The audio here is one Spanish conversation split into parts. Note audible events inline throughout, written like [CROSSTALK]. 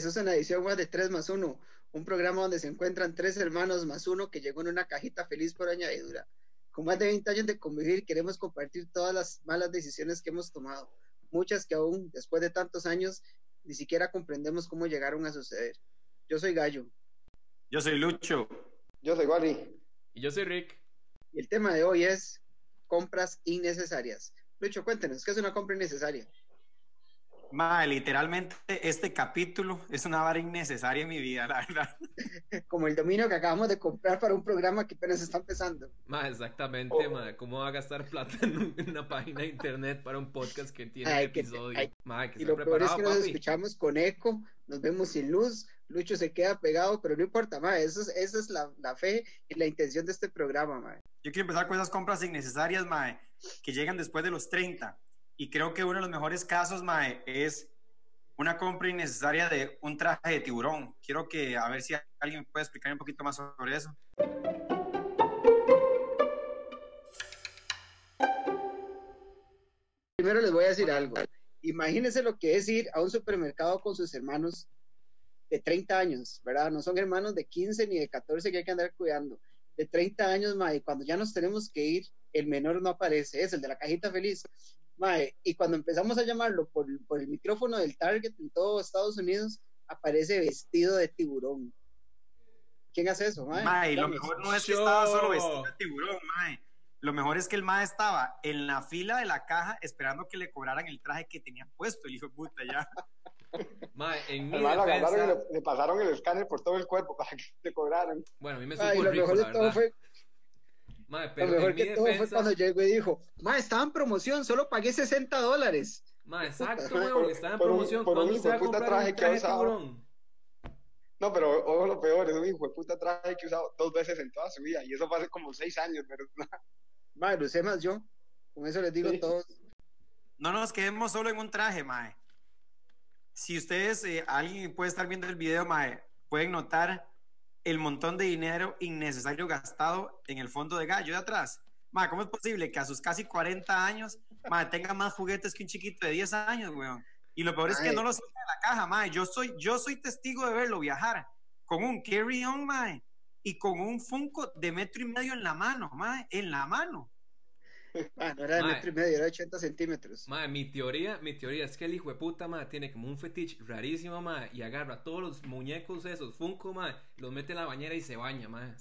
Eso es una edición más de 3 más 1, un programa donde se encuentran tres hermanos más uno que llegó en una cajita feliz por añadidura. Con más de 20 años de convivir, queremos compartir todas las malas decisiones que hemos tomado, muchas que aún, después de tantos años, ni siquiera comprendemos cómo llegaron a suceder. Yo soy Gallo. Yo soy Lucho. Yo soy Wally. Y yo soy Rick. Y el tema de hoy es compras innecesarias. Lucho, cuéntenos, ¿qué es una compra innecesaria? Mae, literalmente este capítulo es una vara innecesaria en mi vida, la verdad. [LAUGHS] Como el dominio que acabamos de comprar para un programa que apenas está empezando. Ma, exactamente, Oh. ma. ¿Cómo va a gastar plata en un- en una página de internet para un podcast que tiene Ay, un que- episodio? ay, Ma, que Y lo peor es que nos papi. escuchamos con eco, nos vemos sin luz, Lucho se queda pegado, pero no importa, ma, eso es, esa es la, la fe y la intención de este programa, ma. Yo quiero empezar con esas compras innecesarias, mae, que llegan después de los 30. Y creo que uno de los mejores casos, mae, es una compra innecesaria de un traje de tiburón. Quiero que, a ver si alguien puede explicar un poquito más sobre eso. Primero les voy a decir algo. Imagínense lo que es ir a un supermercado con sus hermanos de 30 años, ¿verdad? No son hermanos de 15 ni de 14 que hay que andar cuidando. De 30 años, mae, cuando ya nos tenemos que ir, el menor no aparece, es el de la cajita feliz. Mae, y cuando empezamos a llamarlo por, por el micrófono del Target en todo Estados Unidos, aparece vestido de tiburón. ¿Quién hace eso, mae? Mae, lo mejor no es que estaba solo vestido de tiburón, mae. Lo mejor es que el mae estaba en la fila de la caja esperando que le cobraran el traje que tenía puesto, el hijo de puta, ya. [LAUGHS] Ma, en mi agarraron y defensa... le, le pasaron el escáner por todo el cuerpo para que te cobraran. Bueno, a mí me supo Ay, lo rico, mejor la de todo verdad. Fue Ma, Lo pero mejor en mi que todo fue cuando llegó y dijo, ma, estaba en promoción, solo pagué 60 dólares. Ma, exacto, Puta, weón, por- estaba en por un- promoción. por un ¿Cuándo se va a hijueputa comprar un traje que traje de usaba. tiburón? No, pero ojo lo peor, es un hijo de puta traje que he usado dos veces en toda su vida. Y eso fue hace como seis años, pero Ma, lo sé más yo. Con eso les digo Sí. a todos. No nos quedemos solo en un traje, mae. Si ustedes, eh, alguien puede estar viendo el video, mae, pueden notar el montón de dinero innecesario gastado en el fondo de gallo de atrás. Mae, ¿cómo es posible que a sus casi 40 años, mae, tenga más juguetes que un chiquito de 10 años, weón? Y lo peor es que no lo saca de la caja, mae. Yo soy, yo soy testigo de verlo viajar con un carry-on, mae, y con un Funko de metro y medio en la mano, mae, en la mano. Ma, [LAUGHS] no era de Ma. metro y medio, era de 80 centímetros. Ma, mi teoría, mi teoría es que el hijo de puta, ma, tiene como un fetiche rarísimo, ma, y agarra todos los muñecos esos, Funko, ma, los mete en la bañera y se baña, ma.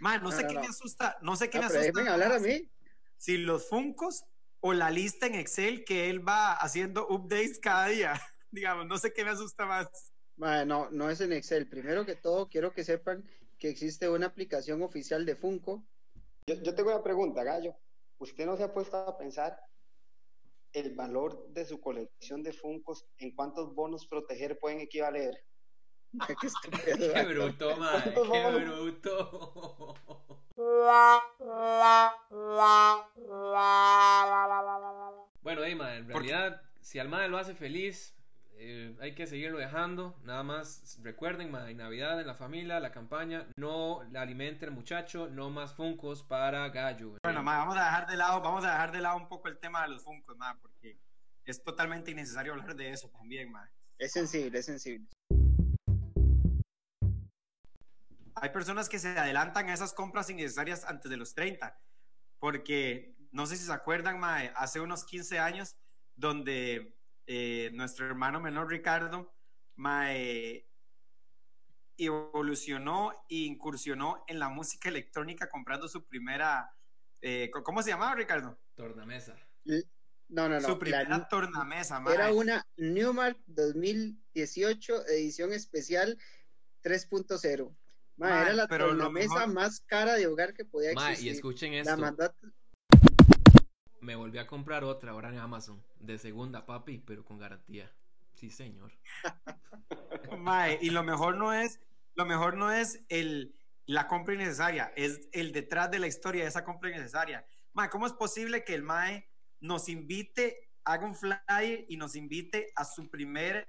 Mae, no sé No, no, qué no. me asusta, no sé qué Ah, me pero asusta. déjenme hablar a mí. si los Funcos o la lista en Excel que él va haciendo updates cada día. [LAUGHS] Digamos, no sé qué me asusta más. Ma, no, no es en Excel. Primero que todo, quiero que sepan que existe una aplicación oficial de Funko. yo, yo tengo una pregunta, Gallo. ¿Usted no se ha puesto a pensar el valor de su colección de Funcos en cuántos bonos proteger pueden equivaler? [LAUGHS] Qué [LAUGHS] Qué bruto, ma, ¿Cuántos qué vamos? bruto. [LAUGHS] Bueno, ahí, ma, en realidad, si al madre lo hace feliz, eh, hay que seguirlo dejando. Nada más recuerden, ma, en Navidad, en la familia, la campaña, no la alimente el muchacho, no más funcos para gallo. Bueno, ma, vamos a dejar de lado, vamos a dejar de lado un poco el tema de los Funkos, ma, porque es totalmente innecesario hablar de eso también, ma. Es sensible, es sensible. Hay personas que se adelantan a esas compras innecesarias antes de los 30, porque no sé si se acuerdan, ma, hace unos 15 años, donde eh, nuestro hermano menor Ricardo, ma, eh, evolucionó e incursionó en la música electrónica comprando su primera, eh, ¿cómo se llamaba Ricardo? Tornamesa. No, no, no. su la- primera tornamesa, ma. era una Newmark 2018 edición especial 3.0. Ma, Ma, era la pero tornamesa mejor- más cara de hogar que podía Ma, y existir. escuchen la esto. mandó a- Me volví a comprar otra ahora en Amazon. De segunda, papi, pero con garantía. Sí, señor. [LAUGHS] Mae, y lo mejor no es, lo mejor no es el, la compra innecesaria, es el detrás de la historia de esa compra innecesaria. Mae, ¿cómo es posible que el Mae nos invite, haga un flyer y nos invite a su primer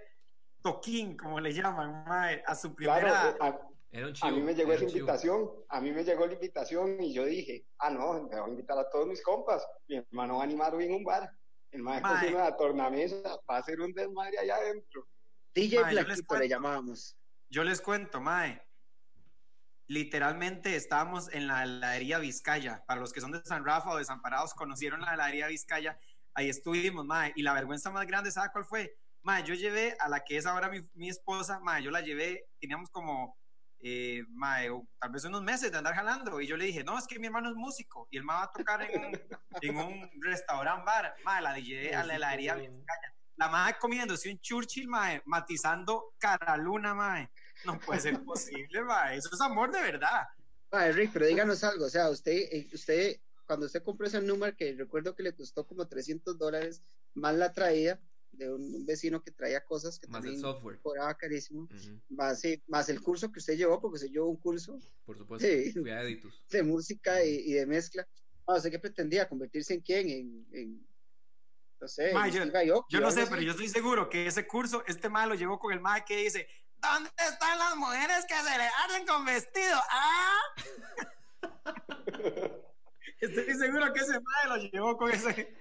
toquín, como le llaman, Mae, a su primera... Claro, eh, a, Era un a mí me llegó esa chivo. invitación, a mí me llegó la invitación y yo dije, ah, no, me voy a invitar a todos mis compas. Mi hermano va a animar hoy en un bar. El mae Mae. cocina la tornamesa, va a ser un desmadre allá adentro. DJ Mae, yo les Blackito cuento. le llamábamos. Yo les cuento, mae. Literalmente estábamos en la heladería Vizcaya. Para los que son de San Rafa o desamparados, conocieron la heladería Vizcaya. Ahí estuvimos, mae. Y la vergüenza más grande, ¿sabe cuál fue? Mae, yo llevé a la que es ahora mi, mi esposa, mae, yo la llevé, teníamos como, eh, mae, o tal vez unos meses de andar jalando. Y yo le dije, no, es que mi hermano es músico y él me va a tocar en un, en un restaurant bar. Mae, la llevé a la heladería. La mae comiéndose un Churchill, mae, matizando cara luna, mae. No puede ser posible, mae. Eso es amor de verdad. Mae, Rick, pero díganos algo, o sea, usted, eh, usted, cuando usted compró ese número que recuerdo que le costó como 300 dólares, más la traída de un, un vecino que traía cosas que Más el también software. cobraba carísimo, más, sí, más el curso que usted llevó, porque usted llevó un curso Por supuesto. Sí. Fui a Editus. [LAUGHS] de música y, y de mezcla. Ah, ¿Usted qué pretendía? ¿Convertirse en quién? En, en no sé, Ma, en yo- o no sé, así? pero yo estoy seguro que ese curso, este mae lo llevó con el mae que dice, ¿dónde están las mujeres que se le arden con vestido? ¿Ah? [LAUGHS] Estoy seguro que ese mae lo llevó con ese...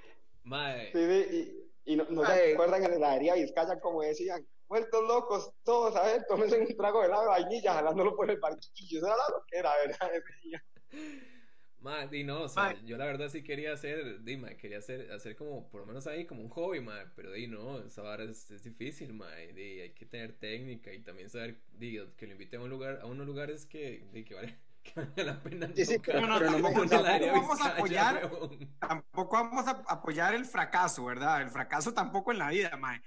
Sí, y, y no, no se acuerdan en la heladería Vizcaya como decían, vueltos locos todos, a ver, tómense un trago de helado de vainilla jalándolo por el barquillo. Eso era lo que era, ¿verdad? [LAUGHS] Ese día. mae, y no, o sea, yo la verdad sí quería hacer, di, mae, quería hacer, hacer como, por lo menos ahí, como un hobby, mae, pero di, no, esa vara es, es difícil, mae, di, hay que tener técnica y también saber, di, que lo invite a un lugar, a unos lugares que, di, que vale, que la pena Sí, sí, pero, pero no tampoco- tampoco- vamos a apoyar-. Tampoco vamos a apoyar el fracaso, ¿verdad? El fracaso tampoco en la vida, mae.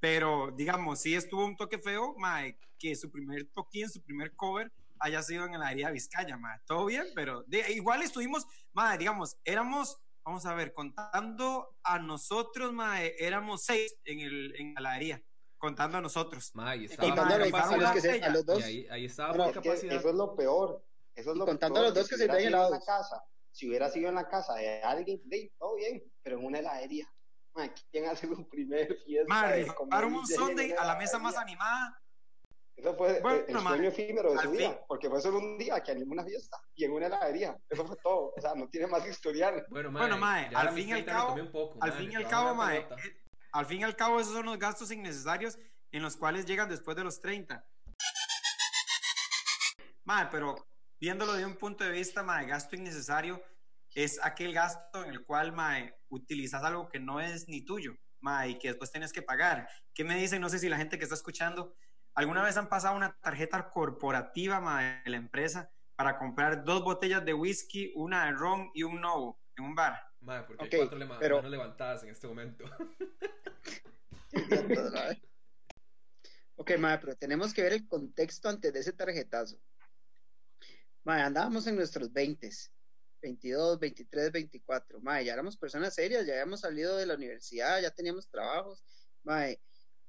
Pero, digamos, sí estuvo un toque feo, mae, que su primer toquín, su primer cover haya sido en la área Vizcaya, mae. Todo bien, pero de- igual estuvimos, mae, digamos, éramos, vamos a ver, contando a nosotros, mae, éramos seis en, el, en la heladería, contando a nosotros. Mae, y y estaba contando a full los, a capacidad. los capacidad. que se, a los dos, Y ahí, ahí estaba No, capacidad. eso es lo peor. Eso es lo contando peor, a los dos que se sido en la casa, si hubiera sido en la casa de alguien, de, todo bien, pero en una heladería. Ma, ¿Quién hace su primer fiesta? Un Sunday una a la mesa más animada. Eso fue Bueno, el sueño efímero de su vida, porque fue solo un día que animó una fiesta y en una heladería. Eso fue todo. O sea, no tiene más historial. Bueno, mae, Bueno, mae, al fin y al 30 me cabo- un Al mae, fin y al cabo, mae, al fin y al cabo esos son los gastos innecesarios en los cuales llegan después de los 30. Mae, pero viéndolo de un punto de vista, mae, gasto innecesario es aquel gasto en el cual, mae, utilizas algo que no es ni tuyo, mae, y que después tienes que pagar. ¿Qué me dicen? No sé si la gente que está escuchando, ¿alguna vez han pasado una tarjeta corporativa, mae, de la empresa para comprar dos botellas de whisky, una de ron y un no en un bar? Mae, porque Ok, hay cuatro lema- pero- manos levantadas en este momento. [LAUGHS] Ok, mae, pero tenemos que ver el contexto antes de ese tarjetazo. Mae, andábamos en nuestros 20, 22, 23, 24. Mae, ya éramos personas serias, ya habíamos salido de la universidad, ya teníamos trabajos. Mae,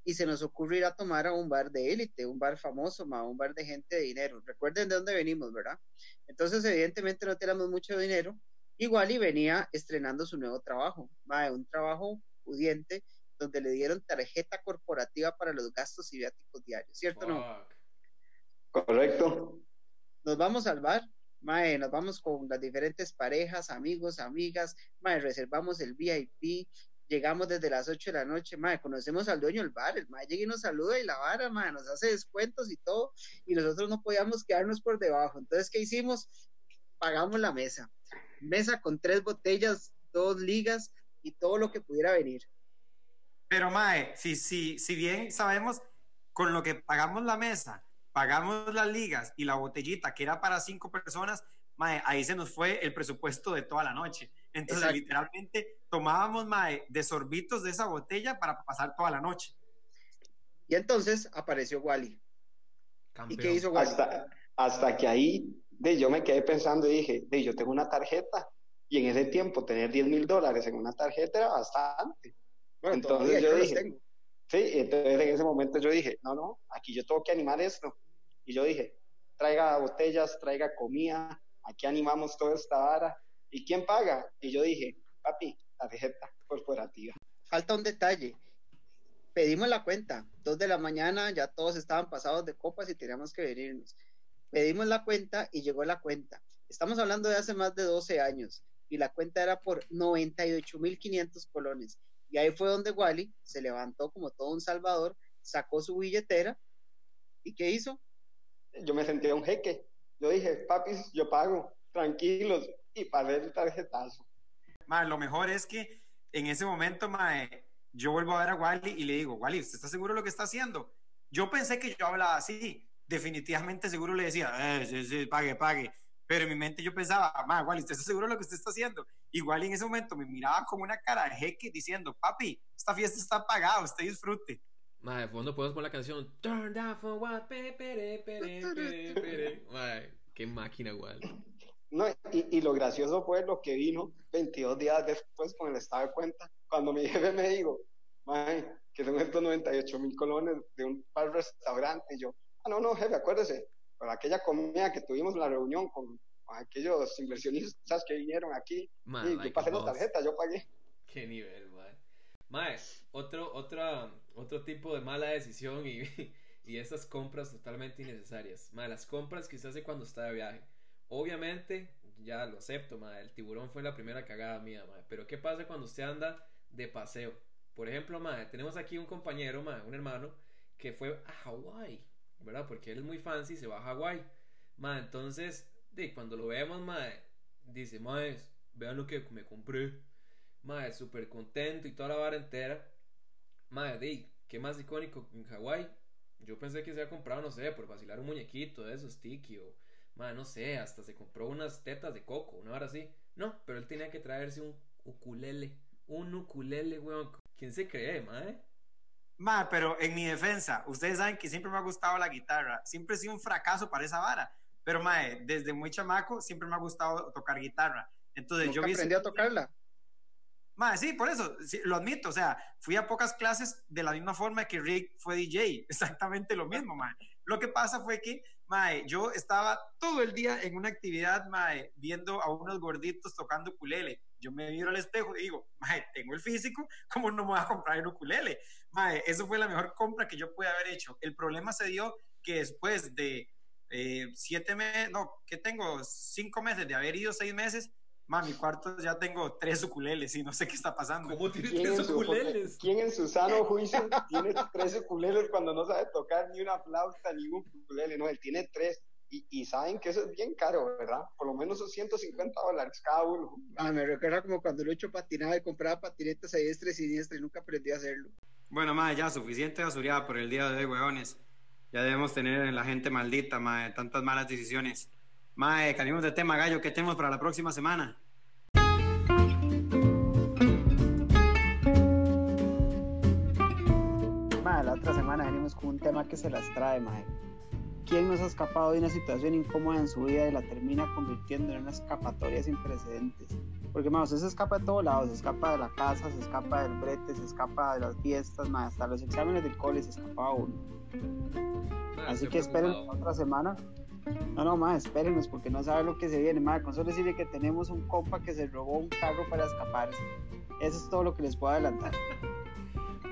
y se nos ocurre ir a tomar a un bar de élite, un bar famoso, mae, un bar de gente de dinero. Recuerden de dónde venimos, ¿verdad? Entonces, evidentemente no teníamos mucho dinero. Igual y venía estrenando su nuevo trabajo, mae, un trabajo pudiente donde le dieron tarjeta corporativa para los gastos y viáticos diarios, ¿cierto o no? Correcto. Nos vamos al bar, mae, nos vamos con las diferentes parejas, amigos, amigas, mae, reservamos el VIP, llegamos desde las 8 de la noche, mae, conocemos al dueño del bar, el mae llega y nos saluda y la vara, mae, nos hace descuentos y todo, y nosotros no podíamos quedarnos por debajo. Entonces, ¿qué hicimos? Pagamos la mesa. Mesa con tres botellas, dos ligas y todo lo que pudiera venir. Pero, Mae, si, si, si bien sabemos con lo que pagamos la mesa, pagamos las ligas y la botellita que era para cinco personas, Mae, ahí se nos fue el presupuesto de toda la noche. Entonces, Exacto. literalmente, tomábamos, Mae, de sorbitos de esa botella para pasar toda la noche. Y entonces apareció Wally. ¿Y qué hizo Wally? Hasta, hasta que ahí de, yo me quedé pensando y dije, de, yo tengo una tarjeta. Y en ese tiempo tener 10 mil dólares en una tarjeta era bastante. Bueno, entonces yo dije- tengo. Sí, entonces en ese momento yo dije, no, no, aquí yo tengo que animar esto. Y yo dije, traiga botellas, traiga comida, aquí animamos toda esta vara. ¿Y quién paga? Y yo dije, papi, tarjeta corporativa. falta un detalle. Pedimos la cuenta, dos de la mañana, ya todos estaban pasados de copas y teníamos que venirnos. Pedimos la cuenta y llegó la cuenta. Estamos hablando de hace más de 12 años. y la cuenta era por 98.500 colones. Y ahí fue donde Wally se levantó como todo un salvador, sacó su billetera y ¿qué hizo? Yo me sentía un jeque. Yo dije, papis, yo pago, tranquilos, y pagué el tarjetazo. Mae, lo mejor es que en ese momento, mae, yo vuelvo a ver a Wally y le digo, Wally, ¿usted está seguro de lo que está haciendo? Yo pensé que yo hablaba así, definitivamente seguro le decía, eh, sí, sí, pague, pague. Pero en mi mente yo pensaba, mae, Wally, ¿usted está seguro de lo que usted está haciendo? Igual en ese momento me miraba como una cara de jeque diciendo, papi, esta fiesta está pagada, usted disfrute. Mae, de fondo podemos poner la canción Turn down for what, pe, pere, pere, pere, pere. Mae, qué máquina, igual. No, y, y, lo gracioso fue lo que vino 22 días después con el estado de cuenta, cuando mi [LAUGHS] jefe me dijo, que son estos 98 mil colones de un par restaurante, y yo, ah, no, no, jefe, acuérdese, por aquella comida que tuvimos en la reunión con, con aquellos inversionistas que vinieron aquí, Man, y yo pasé la tarjeta, yo pagué. Qué nivel, mae. Mae, otro, otra, otro tipo de mala decisión y, [LAUGHS] y esas compras totalmente innecesarias. Mae, las compras que se hace cuando está de viaje. Obviamente, ya lo acepto, mae, el tiburón fue la primera cagada mía, mae. Pero ¿qué pasa cuando usted anda de paseo? Por ejemplo, mae, tenemos aquí un compañero, mae, un hermano, que fue a Hawái, ¿verdad? Porque él es muy fancy, se va a Hawái. Mae, entonces, de, cuando lo vemos, mae, dice, mae, vean lo que me compré. Mae, súper contento y toda la vara entera. Mae, de, ¿qué más icónico en Hawái? Yo pensé que se había comprado, no sé, por vacilar un muñequito de esos, o, mae, no sé, hasta se compró unas tetas de coco, una hora así. No, pero él tenía que traerse un ukulele. Un ukulele, weón. ¿Quién se cree, mae? Ma, pero en mi defensa, ustedes saben que siempre me ha gustado la guitarra. Siempre he sido un fracaso para esa vara. Pero, mae, desde muy chamaco siempre me ha gustado tocar guitarra. Entonces, yo vi aprendí a tocarla. Mae, sí, por eso, sí, lo admito. O sea, fui a pocas clases de la misma forma que Rick fue DJ. [LAUGHS] Exactamente lo mismo, mae. Lo que pasa fue que, mae, yo estaba todo el día en una actividad, mae, viendo a unos gorditos tocando ukulele. Yo me miro al espejo y digo, mae, tengo el físico, ¿cómo no me voy a comprar el ukulele? Mae, eso fue la mejor compra que yo pude haber hecho. El problema se dio que después de eh, siete meses, no, ¿qué tengo? Cinco meses de haber ido seis meses, mae, mi cuarto ya tengo tres ukuleles y no sé qué está pasando. ¿Cómo tiene ¿Quién en, tres su, ukuleles? ¿Quién en su sano juicio tiene tres ukuleles cuando no sabe tocar ni una flauta ni un ukulele? No, él tiene tres. Y, y saben que eso es bien caro, ¿verdad? Por lo menos son 150 dólares cada uno. Ah, me recuerda como cuando Lucho patinaba y compraba patinetas a diestra y siniestra y nunca aprendí a hacerlo. Bueno, mae, ya suficiente basureada por el día de hoy, weones. Ya debemos tener en la gente maldita, mae, tantas malas decisiones. Mae, cambiemos de tema, gallo, ¿qué tenemos para la próxima semana? Mae, la otra semana venimos con un tema que se las trae, mae. ¿Quién nos ha escapado de una situación incómoda en su vida y la termina convirtiendo en una escapatoria sin precedentes? Porque, mae, usted se escapa de todos lados, se escapa de la casa, se escapa del brete, se escapa de las fiestas, mae, hasta los exámenes del cole se escapa uno. Mae, Así que esperen preocupado. otra semana. No, no, más, espérenos porque no sabe lo que se viene. Mae, con solo decirle que tenemos un compa que se robó un carro para escaparse. Eso es todo lo que les puedo adelantar.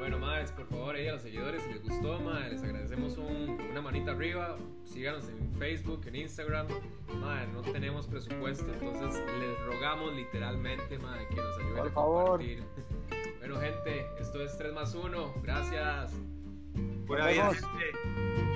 Bueno, madres, por favor, ahí a los seguidores, si les gustó, madre, les agradecemos un- una manita arriba. Síganos en Facebook, en Instagram. Madre, no tenemos presupuesto, entonces les rogamos literalmente, madre, que nos ayuden Por a favor. compartir. Bueno, gente, esto es 3 más 1. Gracias. Nos vida, gente.